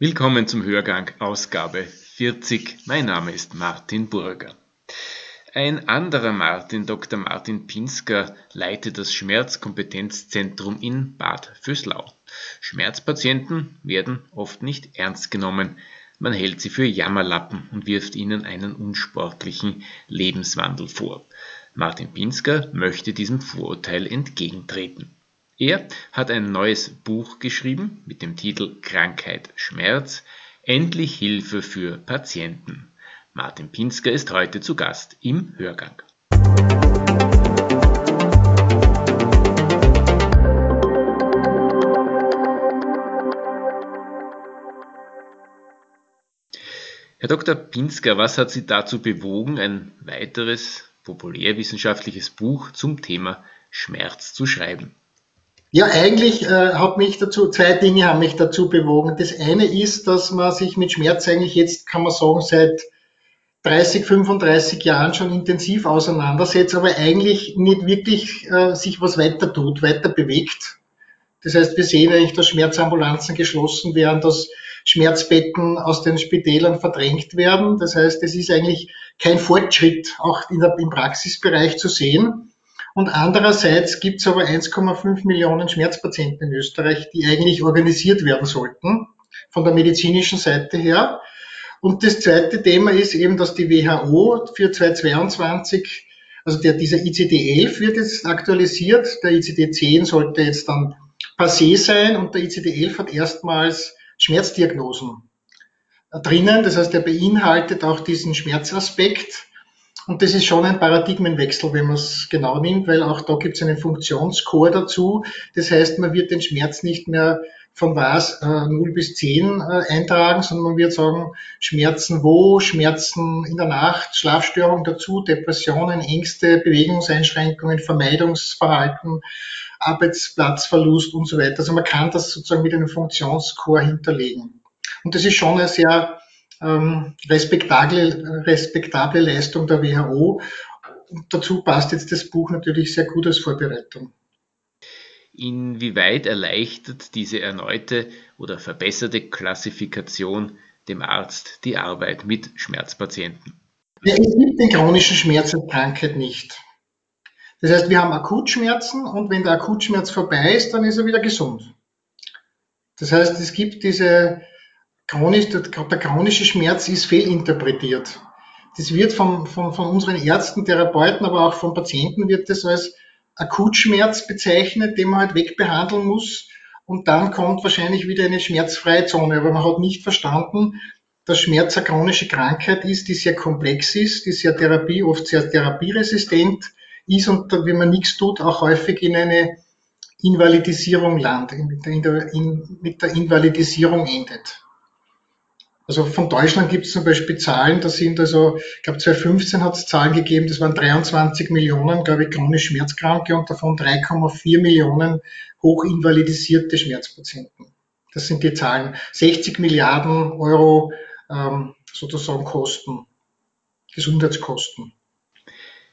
Willkommen zum Hörgang Ausgabe 40. Mein Name ist Martin Burger. Ein anderer Martin, Dr. Martin Pinsker, leitet das Schmerzkompetenzzentrum in Bad Vöslau. Schmerzpatienten werden oft nicht ernst genommen. Man hält sie für Jammerlappen und wirft ihnen einen unsportlichen Lebenswandel vor. Martin Pinsker möchte diesem Vorurteil entgegentreten. Er hat ein neues Buch geschrieben mit dem Titel Krankheit Schmerz, endlich Hilfe für Patienten. Martin Pinsker ist heute zu Gast im Hörgang. Herr Dr. Pinsker, was hat Sie dazu bewogen, ein weiteres populärwissenschaftliches Buch zum Thema Schmerz zu schreiben? Ja, eigentlich äh, hat mich dazu, zwei Dinge haben mich dazu bewogen. Das eine ist, dass man sich mit Schmerz eigentlich jetzt, kann man sagen, seit 30, 35 Jahren schon intensiv auseinandersetzt, aber eigentlich nicht wirklich äh, sich was weiter tut, weiter bewegt. Das heißt, wir sehen eigentlich, dass Schmerzambulanzen geschlossen werden, dass Schmerzbetten aus den Spitälern verdrängt werden. Das heißt, es ist eigentlich kein Fortschritt auch der, im Praxisbereich zu sehen. Und andererseits gibt es aber 1,5 Millionen Schmerzpatienten in Österreich, die eigentlich organisiert werden sollten, von der medizinischen Seite her. Und das zweite Thema ist eben, dass die WHO für 2022, also der, dieser ICD-11 wird jetzt aktualisiert, der ICD-10 sollte jetzt dann passé sein und der ICD-11 hat erstmals Schmerzdiagnosen drinnen. Das heißt, er beinhaltet auch diesen Schmerzaspekt und das ist schon ein Paradigmenwechsel, wenn man es genau nimmt, weil auch da gibt es einen Funktionscore dazu. Das heißt, man wird den Schmerz nicht mehr von was äh, 0 bis 10 äh, eintragen, sondern man wird sagen, Schmerzen wo, Schmerzen in der Nacht, Schlafstörung dazu, Depressionen, Ängste, Bewegungseinschränkungen, Vermeidungsverhalten, Arbeitsplatzverlust und so weiter. Also man kann das sozusagen mit einem Funktionscore hinterlegen. Und das ist schon eine sehr ähm, respektable, respektable Leistung der WHO. Und dazu passt jetzt das Buch natürlich sehr gut als Vorbereitung. Inwieweit erleichtert diese erneute oder verbesserte Klassifikation dem Arzt die Arbeit mit Schmerzpatienten? Ja, es gibt den chronischen Schmerz als Krankheit nicht. Das heißt, wir haben Akutschmerzen und wenn der Akutschmerz vorbei ist, dann ist er wieder gesund. Das heißt, es gibt diese chronisch, der, der chronische Schmerz ist fehlinterpretiert. Das wird von, von, von unseren Ärzten, Therapeuten, aber auch von Patienten wird das als Akutschmerz bezeichnet, den man halt wegbehandeln muss. Und dann kommt wahrscheinlich wieder eine schmerzfreie Zone. Aber man hat nicht verstanden, dass Schmerz eine chronische Krankheit ist, die sehr komplex ist, die sehr Therapie, oft sehr therapieresistent ist und wenn man nichts tut, auch häufig in eine Invalidisierung landet, in der, in, mit der Invalidisierung endet. Also von Deutschland gibt es zum Beispiel Zahlen, da sind also, ich glaube 2015 hat es Zahlen gegeben, das waren 23 Millionen, glaube ich, chronisch Schmerzkranke und davon 3,4 Millionen hochinvalidisierte Schmerzpatienten. Das sind die Zahlen. 60 Milliarden Euro ähm, sozusagen Kosten, Gesundheitskosten.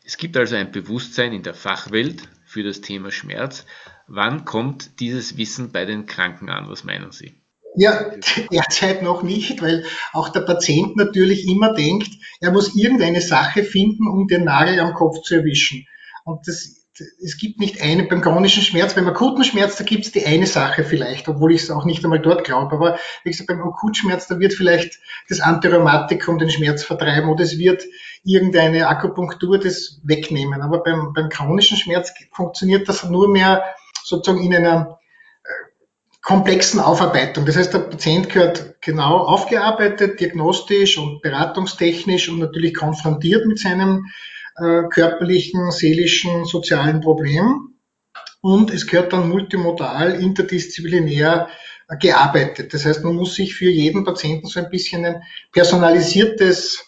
Es gibt also ein Bewusstsein in der Fachwelt für das Thema Schmerz. Wann kommt dieses Wissen bei den Kranken an? Was meinen Sie? Ja, derzeit noch nicht, weil auch der Patient natürlich immer denkt, er muss irgendeine Sache finden, um den Nagel am Kopf zu erwischen. Und das, es gibt nicht eine, beim chronischen Schmerz, beim akuten Schmerz, da gibt es die eine Sache vielleicht, obwohl ich es auch nicht einmal dort glaube. Aber wie gesagt, beim Akutschmerz, da wird vielleicht das Antirheumatikum den Schmerz vertreiben oder es wird irgendeine Akupunktur das wegnehmen. Aber beim, beim chronischen Schmerz funktioniert das nur mehr sozusagen in einer komplexen Aufarbeitung. Das heißt, der Patient gehört genau aufgearbeitet, diagnostisch und beratungstechnisch und natürlich konfrontiert mit seinem äh, körperlichen, seelischen, sozialen Problem. Und es gehört dann multimodal, interdisziplinär äh, gearbeitet. Das heißt, man muss sich für jeden Patienten so ein bisschen ein personalisiertes,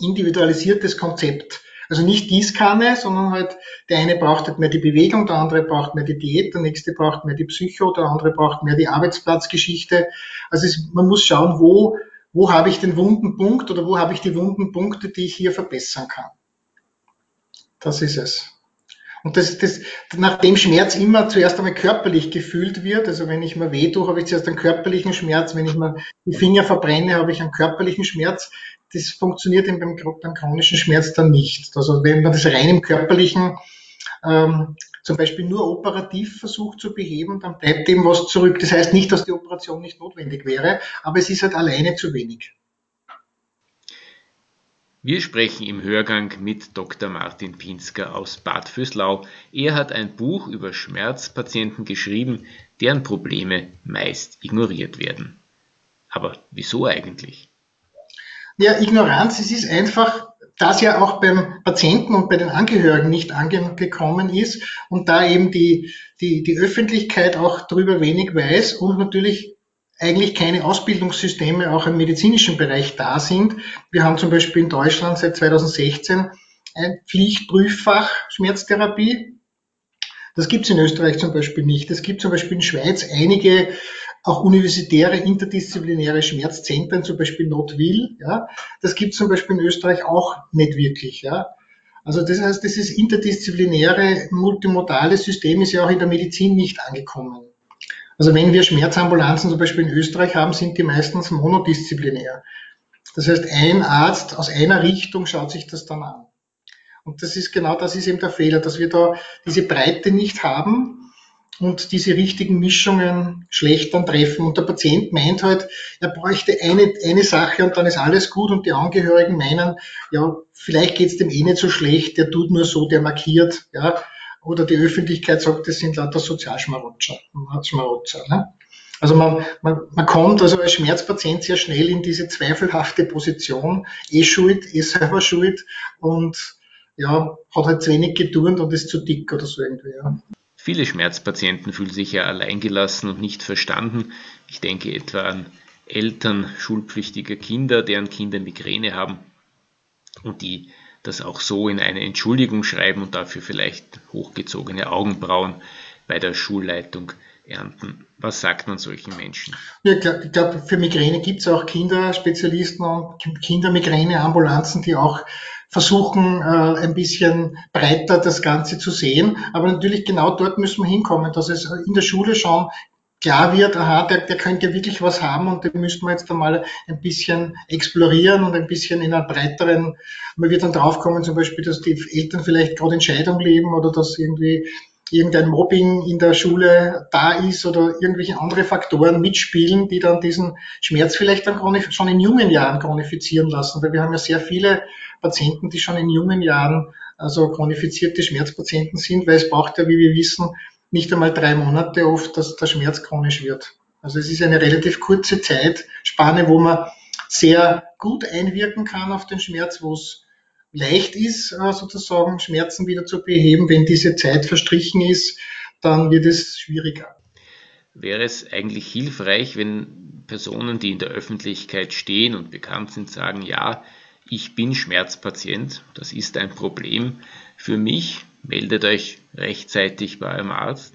individualisiertes Konzept also nicht Gießkanne, sondern halt der eine braucht halt mehr die Bewegung, der andere braucht mehr die Diät, der nächste braucht mehr die Psycho, der andere braucht mehr die Arbeitsplatzgeschichte. Also es, man muss schauen, wo, wo habe ich den wunden Punkt oder wo habe ich die wunden Punkte, die ich hier verbessern kann. Das ist es. Und das, das, nachdem Schmerz immer zuerst einmal körperlich gefühlt wird, also wenn ich mir weh tue, habe ich zuerst einen körperlichen Schmerz, wenn ich mir die Finger verbrenne, habe ich einen körperlichen Schmerz. Das funktioniert eben beim, beim chronischen Schmerz dann nicht. Also wenn man das rein im körperlichen ähm, zum Beispiel nur operativ versucht zu beheben, dann bleibt dem was zurück. Das heißt nicht, dass die Operation nicht notwendig wäre, aber es ist halt alleine zu wenig. Wir sprechen im Hörgang mit Dr. Martin Pinsker aus Bad Füßlau. Er hat ein Buch über Schmerzpatienten geschrieben, deren Probleme meist ignoriert werden. Aber wieso eigentlich? Ja, Ignoranz, es ist einfach, dass ja auch beim Patienten und bei den Angehörigen nicht angekommen ist und da eben die, die, die Öffentlichkeit auch darüber wenig weiß und natürlich eigentlich keine Ausbildungssysteme auch im medizinischen Bereich da sind. Wir haben zum Beispiel in Deutschland seit 2016 ein Pflichtprüffach Schmerztherapie. Das gibt es in Österreich zum Beispiel nicht. Es gibt zum Beispiel in Schweiz einige auch universitäre interdisziplinäre Schmerzzentren, zum Beispiel Notwil. Ja. Das gibt es zum Beispiel in Österreich auch nicht wirklich. Ja. Also das heißt, dieses interdisziplinäre, multimodale System ist ja auch in der Medizin nicht angekommen. Also wenn wir Schmerzambulanzen zum Beispiel in Österreich haben, sind die meistens monodisziplinär. Das heißt, ein Arzt aus einer Richtung schaut sich das dann an. Und das ist genau das ist eben der Fehler, dass wir da diese Breite nicht haben und diese richtigen Mischungen schlecht dann treffen. Und der Patient meint halt, er bräuchte eine, eine Sache und dann ist alles gut und die Angehörigen meinen, ja, vielleicht geht's dem eh nicht so schlecht, der tut nur so, der markiert, ja oder die Öffentlichkeit sagt, das sind lauter Sozialschmarotzer. Schmarotzer ne? Also man, man, man kommt also als Schmerzpatient sehr schnell in diese zweifelhafte Position, eh schuld, eh selber schuld und ja, hat halt zu wenig geturnt und ist zu dick oder so irgendwie. Ja. Viele Schmerzpatienten fühlen sich ja alleingelassen und nicht verstanden. Ich denke etwa an Eltern schulpflichtiger Kinder, deren Kinder Migräne haben und die das auch so in eine Entschuldigung schreiben und dafür vielleicht hochgezogene Augenbrauen bei der Schulleitung ernten. Was sagt man solchen Menschen? Ja, ich glaube, glaub, für Migräne gibt es auch Kinderspezialisten und Kindermigräneambulanzen, die auch versuchen, äh, ein bisschen breiter das Ganze zu sehen. Aber natürlich genau dort müssen wir hinkommen, dass es in der Schule schon klar wird, aha, der, der könnte wirklich was haben und den müssten wir jetzt einmal ein bisschen explorieren und ein bisschen in einer breiteren, man wird dann draufkommen, zum Beispiel, dass die Eltern vielleicht gerade in Scheidung leben oder dass irgendwie irgendein Mobbing in der Schule da ist oder irgendwelche andere Faktoren mitspielen, die dann diesen Schmerz vielleicht dann schon in jungen Jahren chronifizieren lassen, weil wir haben ja sehr viele Patienten, die schon in jungen Jahren also chronifizierte Schmerzpatienten sind, weil es braucht ja, wie wir wissen, nicht einmal drei Monate oft, dass der Schmerz chronisch wird. Also es ist eine relativ kurze Zeitspanne, wo man sehr gut einwirken kann auf den Schmerz, wo es leicht ist, äh, sozusagen Schmerzen wieder zu beheben. Wenn diese Zeit verstrichen ist, dann wird es schwieriger. Wäre es eigentlich hilfreich, wenn Personen, die in der Öffentlichkeit stehen und bekannt sind, sagen, ja, ich bin Schmerzpatient, das ist ein Problem für mich, meldet euch rechtzeitig bei eurem Arzt.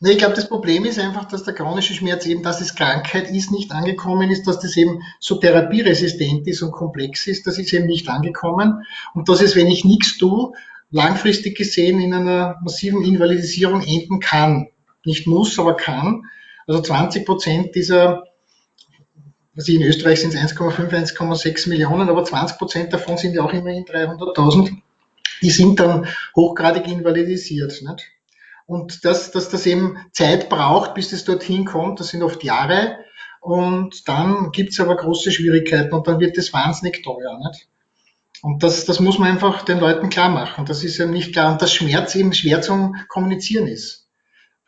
Nee, ich glaube, das Problem ist einfach, dass der chronische Schmerz eben, dass es Krankheit ist, nicht angekommen ist, dass das eben so therapieresistent ist und komplex ist, das ist eben nicht angekommen. Und dass es, wenn ich nichts tue, langfristig gesehen in einer massiven Invalidisierung enden kann. Nicht muss, aber kann. Also 20 Prozent dieser, also in Österreich sind es 1,5, 1,6 Millionen, aber 20 Prozent davon sind ja auch immerhin 300.000 die sind dann hochgradig invalidisiert. Nicht? Und dass, dass das eben Zeit braucht, bis es dorthin kommt, das sind oft Jahre. Und dann gibt's aber große Schwierigkeiten und dann wird das wahnsinnig teuer. Nicht? Und das, das muss man einfach den Leuten klar machen. Das ist eben nicht klar. Und dass Schmerz eben schwer zum Kommunizieren ist.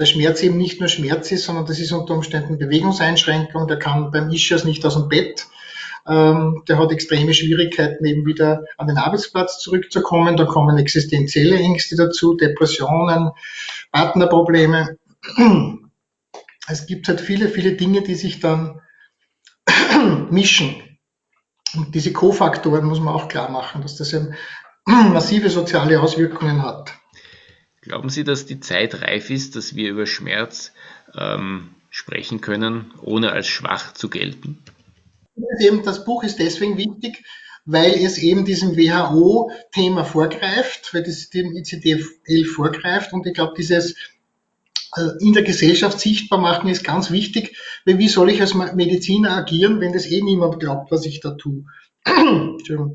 Weil Schmerz eben nicht nur Schmerz ist, sondern das ist unter Umständen Bewegungseinschränkung. Der kann beim Ischias nicht aus dem Bett ähm, der hat extreme Schwierigkeiten, eben wieder an den Arbeitsplatz zurückzukommen. Da kommen existenzielle Ängste dazu, Depressionen, Partnerprobleme. Es gibt halt viele, viele Dinge, die sich dann mischen. Und diese Kofaktoren muss man auch klar machen, dass das eben massive soziale Auswirkungen hat. Glauben Sie, dass die Zeit reif ist, dass wir über Schmerz ähm, sprechen können, ohne als schwach zu gelten? eben, das Buch ist deswegen wichtig, weil es eben diesem WHO-Thema vorgreift, weil das dem ICD-11 vorgreift und ich glaube, dieses äh, in der Gesellschaft sichtbar machen ist ganz wichtig, weil wie soll ich als Mediziner agieren, wenn das eh niemand glaubt, was ich da tue?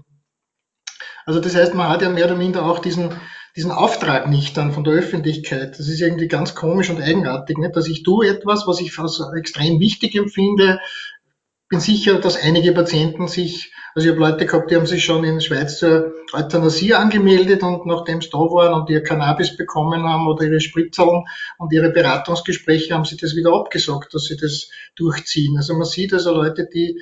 Also das heißt, man hat ja mehr oder minder auch diesen, diesen Auftrag nicht dann von der Öffentlichkeit. Das ist irgendwie ganz komisch und eigenartig, nicht? dass ich tue etwas, was ich als extrem wichtig empfinde. Bin sicher, dass einige Patienten sich also ich habe Leute gehabt, die haben sich schon in Schweiz zur Euthanasie angemeldet und nachdem sie da waren und ihr Cannabis bekommen haben oder ihre Spritzerln und ihre Beratungsgespräche, haben sie das wieder abgesagt, dass sie das durchziehen. Also man sieht also Leute, die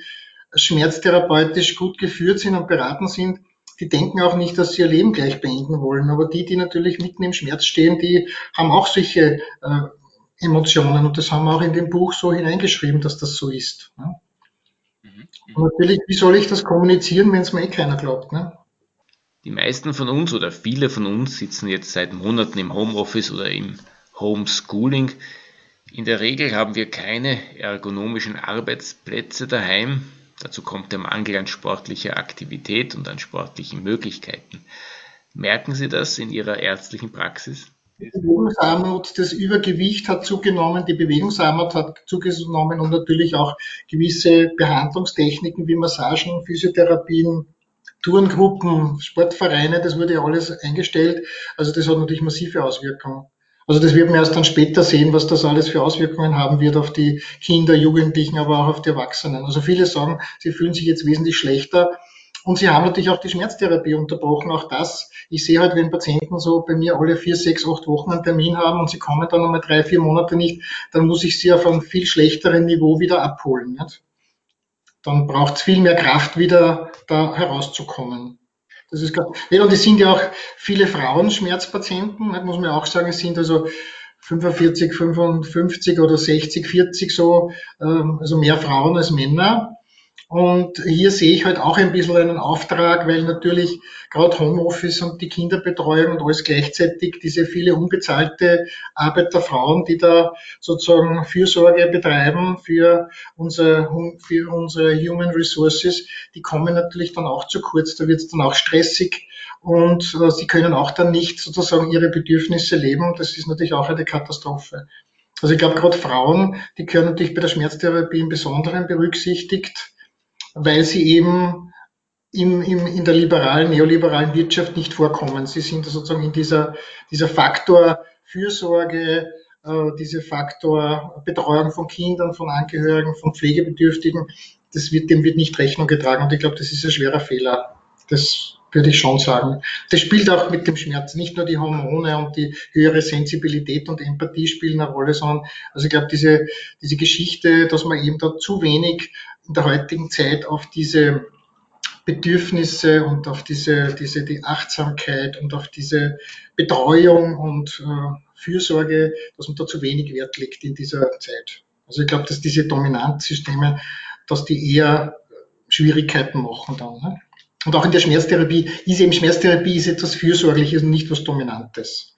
schmerztherapeutisch gut geführt sind und beraten sind, die denken auch nicht, dass sie ihr Leben gleich beenden wollen. Aber die, die natürlich mitten im Schmerz stehen, die haben auch solche äh, Emotionen. Und das haben wir auch in dem Buch so hineingeschrieben, dass das so ist. Ne? Und natürlich, wie soll ich das kommunizieren, wenn es mir eh keiner glaubt? Ne? Die meisten von uns oder viele von uns sitzen jetzt seit Monaten im Homeoffice oder im Homeschooling. In der Regel haben wir keine ergonomischen Arbeitsplätze daheim. Dazu kommt der Mangel an sportlicher Aktivität und an sportlichen Möglichkeiten. Merken Sie das in Ihrer ärztlichen Praxis? Die Bewegungsarmut, das Übergewicht hat zugenommen, die Bewegungsarmut hat zugenommen und natürlich auch gewisse Behandlungstechniken wie Massagen, Physiotherapien, Turngruppen, Sportvereine, das wurde ja alles eingestellt. Also das hat natürlich massive Auswirkungen. Also das wird man erst dann später sehen, was das alles für Auswirkungen haben wird auf die Kinder, Jugendlichen, aber auch auf die Erwachsenen. Also viele sagen, sie fühlen sich jetzt wesentlich schlechter und sie haben natürlich auch die Schmerztherapie unterbrochen. Auch das, ich sehe halt, wenn Patienten so bei mir alle vier, sechs, acht Wochen einen Termin haben und sie kommen dann nochmal drei, vier Monate nicht, dann muss ich sie auf einem viel schlechteren Niveau wieder abholen. Nicht? Dann braucht es viel mehr Kraft, wieder da herauszukommen. Das ist klar. Und es sind ja auch viele Frauen Schmerzpatienten, muss man auch sagen, es sind also 45, 55 oder 60, 40 so, ähm, also mehr Frauen als Männer. Und hier sehe ich halt auch ein bisschen einen Auftrag, weil natürlich gerade Homeoffice und die Kinderbetreuung und alles gleichzeitig diese viele unbezahlte Arbeit der Frauen, die da sozusagen Fürsorge betreiben für unsere, für unsere Human Resources, die kommen natürlich dann auch zu kurz. Da wird es dann auch stressig und äh, sie können auch dann nicht sozusagen ihre Bedürfnisse leben. Das ist natürlich auch eine Katastrophe. Also ich glaube, gerade Frauen, die können natürlich bei der Schmerztherapie im Besonderen berücksichtigt weil sie eben im, im, in der liberalen, neoliberalen Wirtschaft nicht vorkommen. Sie sind sozusagen in dieser, dieser Faktor Fürsorge, äh, dieser Faktor Betreuung von Kindern, von Angehörigen, von Pflegebedürftigen, das wird, dem wird nicht Rechnung getragen. Und ich glaube, das ist ein schwerer Fehler. Das würde ich schon sagen. Das spielt auch mit dem Schmerz. Nicht nur die Hormone und die höhere Sensibilität und Empathie spielen eine Rolle, sondern also ich glaube, diese, diese Geschichte, dass man eben da zu wenig in der heutigen Zeit auf diese Bedürfnisse und auf diese, diese die Achtsamkeit und auf diese Betreuung und äh, Fürsorge, dass man da zu wenig Wert legt in dieser Zeit. Also ich glaube, dass diese Dominanzsysteme, dass die eher Schwierigkeiten machen dann. Ne? Und auch in der Schmerztherapie ist eben Schmerztherapie ist etwas Fürsorgliches und nicht was Dominantes.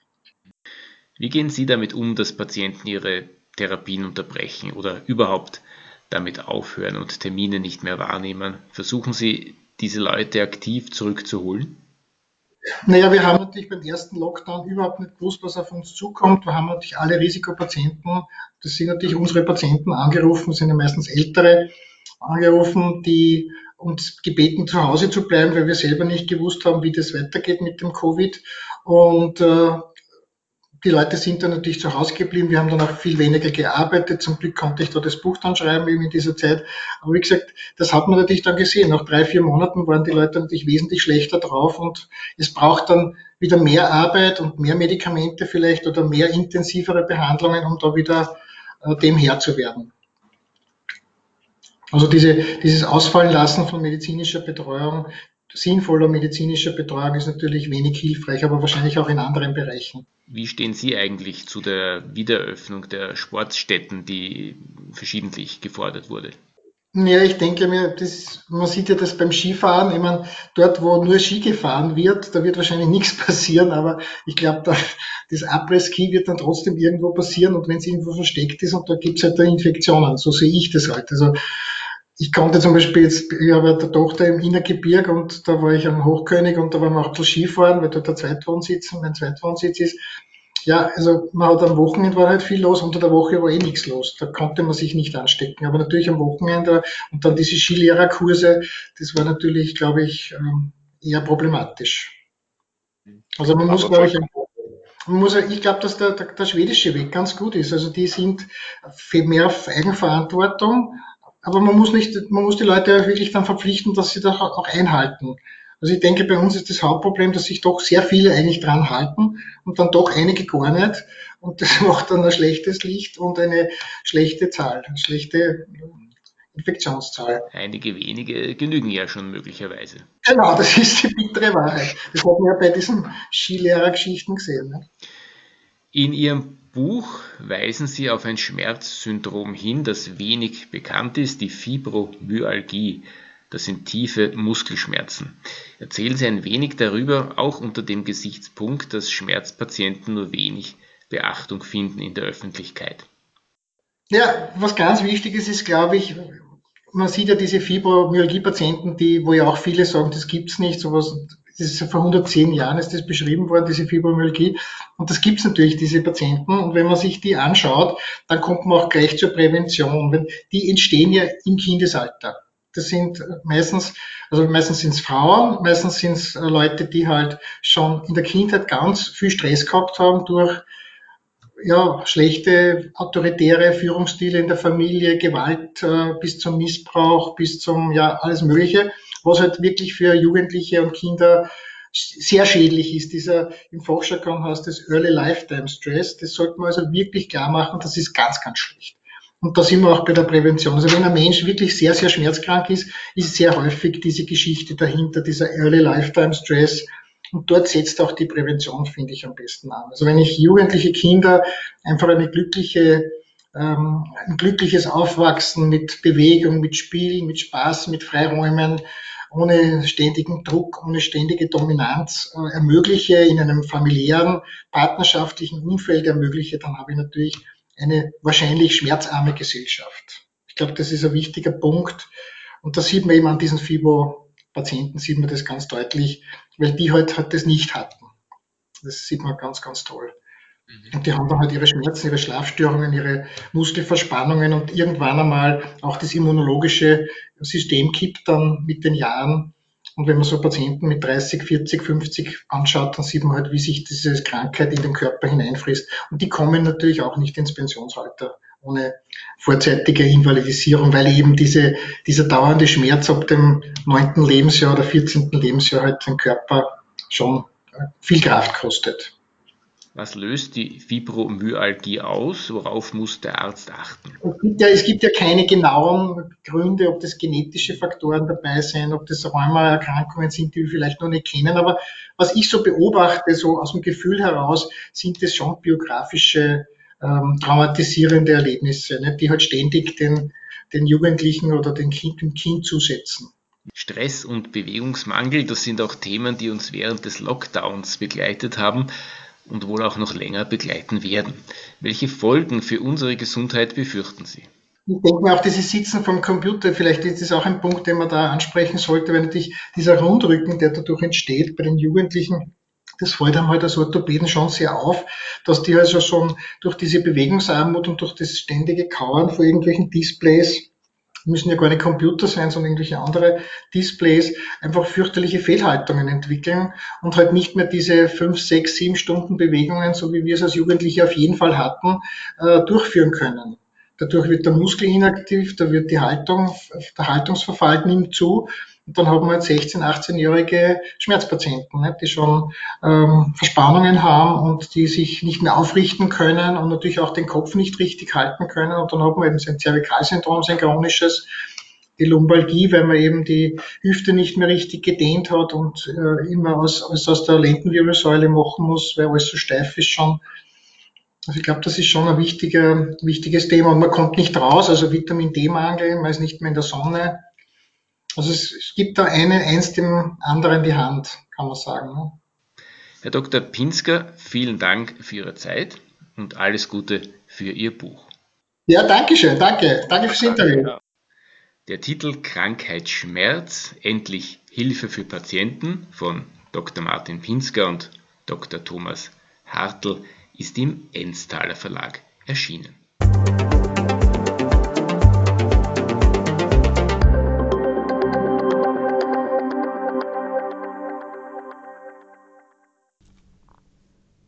Wie gehen Sie damit um, dass Patienten ihre Therapien unterbrechen oder überhaupt damit aufhören und Termine nicht mehr wahrnehmen? Versuchen Sie, diese Leute aktiv zurückzuholen? Naja, wir haben natürlich beim ersten Lockdown überhaupt nicht gewusst, was auf uns zukommt. Wir haben natürlich alle Risikopatienten, das sind natürlich unsere Patienten angerufen, sind ja meistens ältere, angerufen, die uns gebeten, zu Hause zu bleiben, weil wir selber nicht gewusst haben, wie das weitergeht mit dem Covid. Und äh, die Leute sind dann natürlich zu Hause geblieben. Wir haben dann auch viel weniger gearbeitet. Zum Glück konnte ich da das Buch dann schreiben, eben in dieser Zeit. Aber wie gesagt, das hat man natürlich dann gesehen. Nach drei, vier Monaten waren die Leute natürlich wesentlich schlechter drauf und es braucht dann wieder mehr Arbeit und mehr Medikamente vielleicht oder mehr intensivere Behandlungen, um da wieder äh, dem Herr zu werden. Also diese, dieses Ausfallen lassen von medizinischer Betreuung, sinnvoller medizinischer Betreuung ist natürlich wenig hilfreich, aber wahrscheinlich auch in anderen Bereichen. Wie stehen Sie eigentlich zu der Wiedereröffnung der Sportstätten, die verschiedentlich gefordert wurde? Ja, ich denke mir, das, man sieht ja das beim Skifahren. Ich meine, dort, wo nur Ski gefahren wird, da wird wahrscheinlich nichts passieren, aber ich glaube, da, das Après-Ski wird dann trotzdem irgendwo passieren und wenn es irgendwo versteckt ist und da gibt es halt da Infektionen. So sehe ich das halt. Also ich konnte zum Beispiel jetzt, ich habe eine Tochter im Innergebirg und da war ich am Hochkönig und da waren wir auch ein bisschen Skifahren, weil dort der Zweitwohnsitz, mein Zweitwohnsitz ist. Ja, also man hat am Wochenende war halt viel los, unter der Woche war eh nichts los. Da konnte man sich nicht anstecken. Aber natürlich am Wochenende und dann diese Skilehrerkurse, das war natürlich, glaube ich, ähm, eher problematisch. Also man muss, glaube ich, man muss, ich glaube, dass der, der, der schwedische Weg ganz gut ist. Also die sind mehr auf Eigenverantwortung, aber man muss nicht, man muss die Leute wirklich dann verpflichten, dass sie das auch einhalten. Also ich denke, bei uns ist das Hauptproblem, dass sich doch sehr viele eigentlich dran halten und dann doch einige gar nicht. Und das macht dann ein schlechtes Licht und eine schlechte Zahl, eine schlechte Infektionszahl. Einige wenige genügen ja schon möglicherweise. Genau, das ist die bittere Wahrheit. Das hat man ja bei diesen Skilehrergeschichten gesehen. Ne? In Ihrem Buch weisen Sie auf ein Schmerzsyndrom hin, das wenig bekannt ist, die Fibromyalgie. Das sind tiefe Muskelschmerzen. Erzählen Sie ein wenig darüber, auch unter dem Gesichtspunkt, dass Schmerzpatienten nur wenig Beachtung finden in der Öffentlichkeit. Ja, was ganz wichtig ist, ist, glaube ich, man sieht ja diese Fibromyalgie-Patienten, die, wo ja auch viele sagen, das gibt's nicht, sowas, das ist vor 110 Jahren ist das beschrieben worden, diese Fibromyalgie. Und das gibt's natürlich, diese Patienten. Und wenn man sich die anschaut, dann kommt man auch gleich zur Prävention. Die entstehen ja im Kindesalter. Das sind meistens, also meistens sind es Frauen, meistens sind es Leute, die halt schon in der Kindheit ganz viel Stress gehabt haben durch ja, schlechte autoritäre Führungsstile in der Familie, Gewalt äh, bis zum Missbrauch, bis zum, ja, alles Mögliche, was halt wirklich für Jugendliche und Kinder sehr schädlich ist. Dieser, im Fachjargon heißt das Early Lifetime Stress. Das sollte man also wirklich klar machen, das ist ganz, ganz schlecht. Und da sind wir auch bei der Prävention. Also wenn ein Mensch wirklich sehr, sehr schmerzkrank ist, ist sehr häufig diese Geschichte dahinter, dieser Early Lifetime Stress. Und dort setzt auch die Prävention, finde ich, am besten an. Also wenn ich jugendliche Kinder einfach eine glückliche, ähm, ein glückliches Aufwachsen mit Bewegung, mit Spiel, mit Spaß, mit Freiräumen, ohne ständigen Druck, ohne ständige Dominanz äh, ermögliche, in einem familiären, partnerschaftlichen Umfeld ermögliche, dann habe ich natürlich eine wahrscheinlich schmerzarme Gesellschaft. Ich glaube, das ist ein wichtiger Punkt. Und da sieht man eben an diesen FIBO-Patienten, sieht man das ganz deutlich, weil die halt, halt das nicht hatten. Das sieht man ganz, ganz toll. Mhm. Und die haben dann halt ihre Schmerzen, ihre Schlafstörungen, ihre Muskelverspannungen und irgendwann einmal auch das immunologische System kippt dann mit den Jahren und wenn man so Patienten mit 30, 40, 50 anschaut, dann sieht man halt, wie sich diese Krankheit in den Körper hineinfrisst. Und die kommen natürlich auch nicht ins Pensionsalter ohne vorzeitige Invalidisierung, weil eben diese, dieser dauernde Schmerz ab dem neunten Lebensjahr oder 14. Lebensjahr halt den Körper schon viel Kraft kostet. Was löst die Fibromyalgie aus? Worauf muss der Arzt achten? Es gibt, ja, es gibt ja keine genauen Gründe, ob das genetische Faktoren dabei sind, ob das Rheumaerkrankungen sind, die wir vielleicht noch nicht kennen. Aber was ich so beobachte, so aus dem Gefühl heraus, sind es schon biografische ähm, traumatisierende Erlebnisse, ne, die halt ständig den, den Jugendlichen oder den kind, dem Kind zusetzen. Stress und Bewegungsmangel, das sind auch Themen, die uns während des Lockdowns begleitet haben und wohl auch noch länger begleiten werden. Welche Folgen für unsere Gesundheit befürchten Sie? Ich denke mir auch dieses Sitzen vom Computer, vielleicht ist das auch ein Punkt, den man da ansprechen sollte, weil natürlich dieser Rundrücken, der dadurch entsteht bei den Jugendlichen, das fällt einem halt als Orthopäden schon sehr auf, dass die also schon durch diese Bewegungsarmut und durch das ständige Kauern vor irgendwelchen Displays müssen ja gar nicht Computer sein, sondern irgendwelche andere Displays, einfach fürchterliche Fehlhaltungen entwickeln und halt nicht mehr diese fünf, sechs, sieben Stunden Bewegungen, so wie wir es als Jugendliche auf jeden Fall hatten, äh, durchführen können. Dadurch wird der Muskel inaktiv, da wird die Haltung, der Haltungsverfall nimmt zu und dann haben wir jetzt 16-, 18-jährige Schmerzpatienten, ne, die schon ähm, Verspannungen haben und die sich nicht mehr aufrichten können und natürlich auch den Kopf nicht richtig halten können. Und dann haben wir eben sein Zervikalsyndrom, sein chronisches, die Lumbalgie, weil man eben die Hüfte nicht mehr richtig gedehnt hat und äh, immer aus, aus, aus der Lendenwirbelsäule machen muss, weil alles so steif ist schon. Also ich glaube, das ist schon ein wichtiger, wichtiges Thema. Und man kommt nicht raus, also Vitamin D-Mangel, man ist nicht mehr in der Sonne, also es, es gibt da eine, eins dem anderen die Hand, kann man sagen. Ne? Herr Dr. Pinsker, vielen Dank für Ihre Zeit und alles Gute für Ihr Buch. Ja, danke schön, danke. Danke fürs Interview. Der Titel Krankheitsschmerz, endlich Hilfe für Patienten von Dr. Martin Pinsker und Dr. Thomas Hartl ist im Enztaler Verlag erschienen.